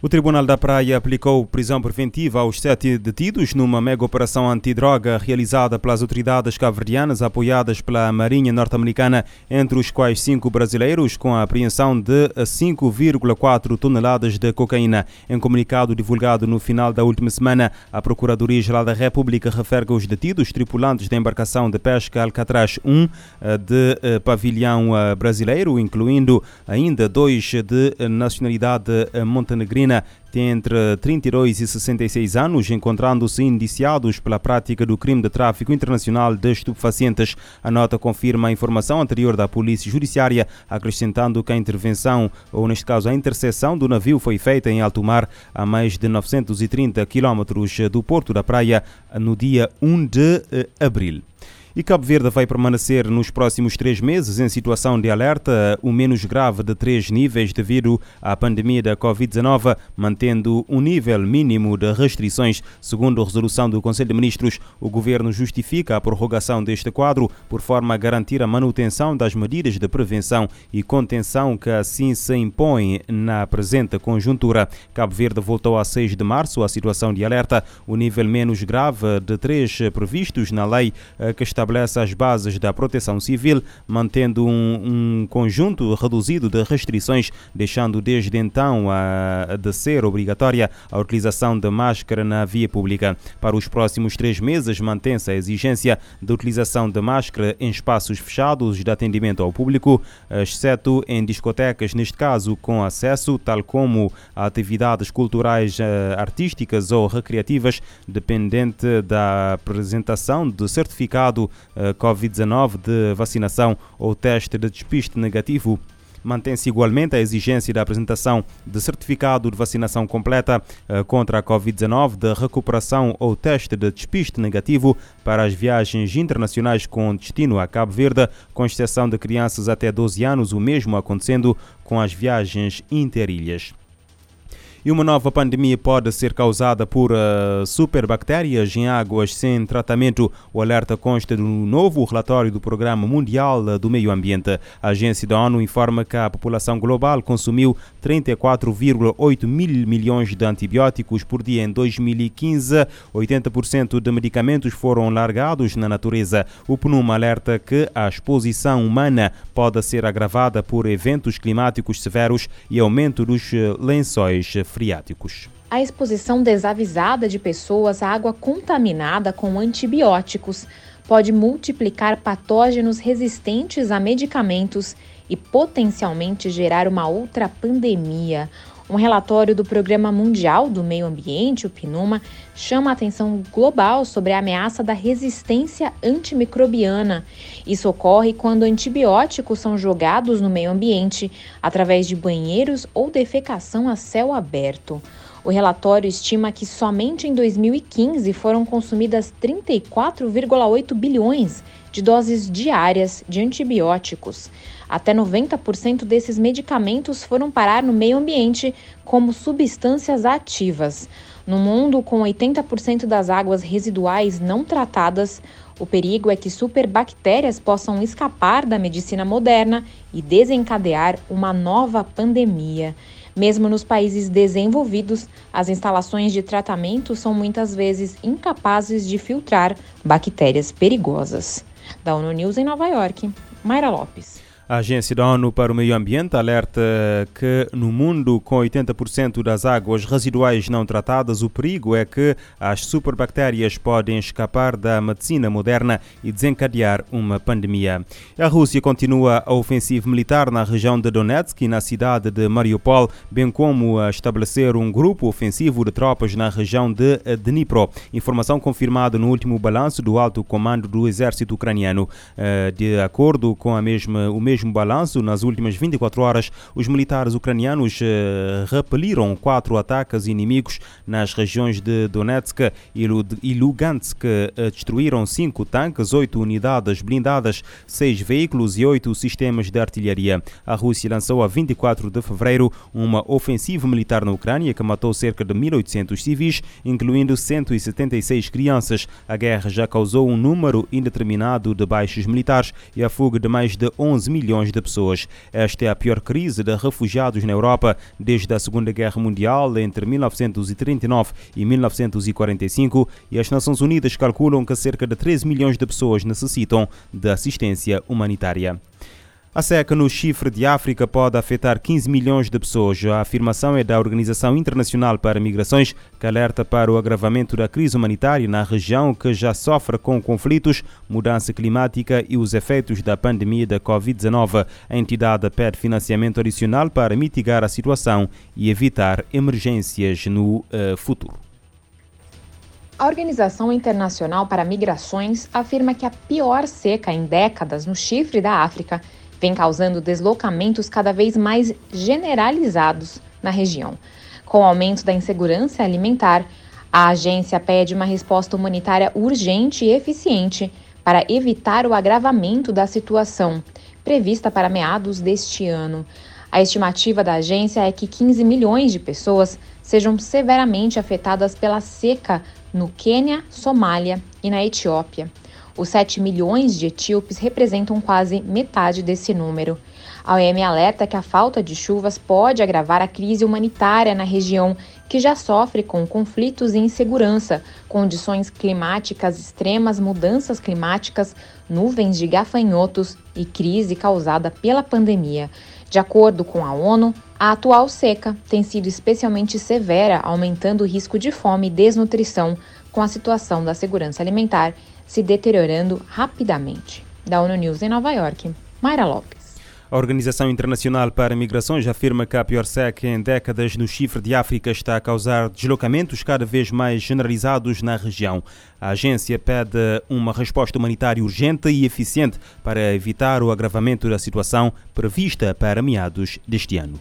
O Tribunal da Praia aplicou prisão preventiva aos sete detidos numa mega operação antidroga realizada pelas autoridades cabo-verdianas apoiadas pela Marinha norte-americana, entre os quais cinco brasileiros, com a apreensão de 5,4 toneladas de cocaína. Em comunicado divulgado no final da última semana, a Procuradoria-Geral da República refere que os detidos tripulantes da embarcação de pesca Alcatraz 1 eh, de eh, pavilhão eh, brasileiro, incluindo ainda dois de nacionalidade montenegrina, Argentina tem entre 32 e 66 anos, encontrando-se indiciados pela prática do crime de tráfico internacional de estupefacientes. A nota confirma a informação anterior da Polícia Judiciária, acrescentando que a intervenção, ou neste caso a interseção do navio, foi feita em alto mar a mais de 930 quilómetros do Porto da Praia no dia 1 de eh, abril. E Cabo Verde vai permanecer nos próximos três meses em situação de alerta, o menos grave de três níveis devido à pandemia da Covid-19, mantendo um nível mínimo de restrições. Segundo a resolução do Conselho de Ministros, o governo justifica a prorrogação deste quadro por forma a garantir a manutenção das medidas de prevenção e contenção que assim se impõem na presente conjuntura. Cabo Verde voltou a 6 de março à situação de alerta, o nível menos grave de três previstos na lei eh, que está estabelece as bases da proteção civil, mantendo um, um conjunto reduzido de restrições, deixando desde então a, de ser obrigatória a utilização de máscara na via pública. Para os próximos três meses, mantém-se a exigência de utilização de máscara em espaços fechados de atendimento ao público, exceto em discotecas, neste caso com acesso, tal como a atividades culturais, eh, artísticas ou recreativas, dependente da apresentação de certificado eh, Covid-19 de vacinação ou teste de despiste negativo. Mantém-se igualmente a exigência da apresentação de certificado de vacinação completa eh, contra a Covid-19, de recuperação ou teste de despiste negativo para as viagens internacionais com destino a Cabo Verde, com exceção de crianças até 12 anos, o mesmo acontecendo com as viagens interilhas. E uma nova pandemia pode ser causada por uh, superbactérias em águas sem tratamento. O alerta consta do novo relatório do Programa Mundial do Meio Ambiente. A agência da ONU informa que a população global consumiu 34,8 mil milhões de antibióticos por dia em 2015. 80% de medicamentos foram largados na natureza. O PNUM alerta que a exposição humana pode ser agravada por eventos climáticos severos e aumento dos eh, lençóis friáticos. A exposição desavisada de pessoas à água contaminada com antibióticos pode multiplicar patógenos resistentes a medicamentos e potencialmente gerar uma outra pandemia. Um relatório do Programa Mundial do Meio Ambiente, o PNUMA, chama a atenção global sobre a ameaça da resistência antimicrobiana. Isso ocorre quando antibióticos são jogados no meio ambiente através de banheiros ou defecação a céu aberto. O relatório estima que somente em 2015 foram consumidas 34,8 bilhões de doses diárias de antibióticos. Até 90% desses medicamentos foram parar no meio ambiente como substâncias ativas. No mundo, com 80% das águas residuais não tratadas, o perigo é que superbactérias possam escapar da medicina moderna e desencadear uma nova pandemia. Mesmo nos países desenvolvidos, as instalações de tratamento são muitas vezes incapazes de filtrar bactérias perigosas. Da ONU News em Nova York, Mayra Lopes. A Agência da ONU para o Meio Ambiente alerta que no mundo com 80% das águas residuais não tratadas, o perigo é que as superbactérias podem escapar da medicina moderna e desencadear uma pandemia. A Rússia continua a ofensiva militar na região de Donetsk e na cidade de Mariupol, bem como a estabelecer um grupo ofensivo de tropas na região de Dnipro. Informação confirmada no último balanço do alto comando do exército ucraniano. Eh, de acordo com a mesma, o mesmo mesmo balanço, nas últimas 24 horas, os militares ucranianos eh, repeliram quatro ataques inimigos nas regiões de Donetsk e Lugansk. Eh, destruíram cinco tanques, oito unidades blindadas, seis veículos e oito sistemas de artilharia. A Rússia lançou a 24 de fevereiro uma ofensiva militar na Ucrânia que matou cerca de 1.800 civis, incluindo 176 crianças. A guerra já causou um número indeterminado de baixos militares e a fuga de mais de 11 mil milhões de pessoas. Esta é a pior crise de refugiados na Europa desde a Segunda Guerra Mundial, entre 1939 e 1945, e as Nações Unidas calculam que cerca de 13 milhões de pessoas necessitam de assistência humanitária. A seca no chifre de África pode afetar 15 milhões de pessoas. A afirmação é da Organização Internacional para Migrações, que alerta para o agravamento da crise humanitária na região que já sofre com conflitos, mudança climática e os efeitos da pandemia da Covid-19. A entidade pede financiamento adicional para mitigar a situação e evitar emergências no uh, futuro. A Organização Internacional para Migrações afirma que a pior seca em décadas no chifre da África vem causando deslocamentos cada vez mais generalizados na região. Com o aumento da insegurança alimentar, a agência pede uma resposta humanitária urgente e eficiente para evitar o agravamento da situação, prevista para meados deste ano. A estimativa da agência é que 15 milhões de pessoas sejam severamente afetadas pela seca no Quênia, Somália e na Etiópia. Os 7 milhões de etíopes representam quase metade desse número. A OEM alerta que a falta de chuvas pode agravar a crise humanitária na região, que já sofre com conflitos e insegurança, condições climáticas extremas, mudanças climáticas, nuvens de gafanhotos e crise causada pela pandemia. De acordo com a ONU, a atual seca tem sido especialmente severa, aumentando o risco de fome e desnutrição, com a situação da segurança alimentar se deteriorando rapidamente. Da ONU News em Nova York, Mayra Lopes. A Organização Internacional para Migrações afirma que a pior seca em décadas no chifre de África está a causar deslocamentos cada vez mais generalizados na região. A agência pede uma resposta humanitária urgente e eficiente para evitar o agravamento da situação prevista para meados deste ano.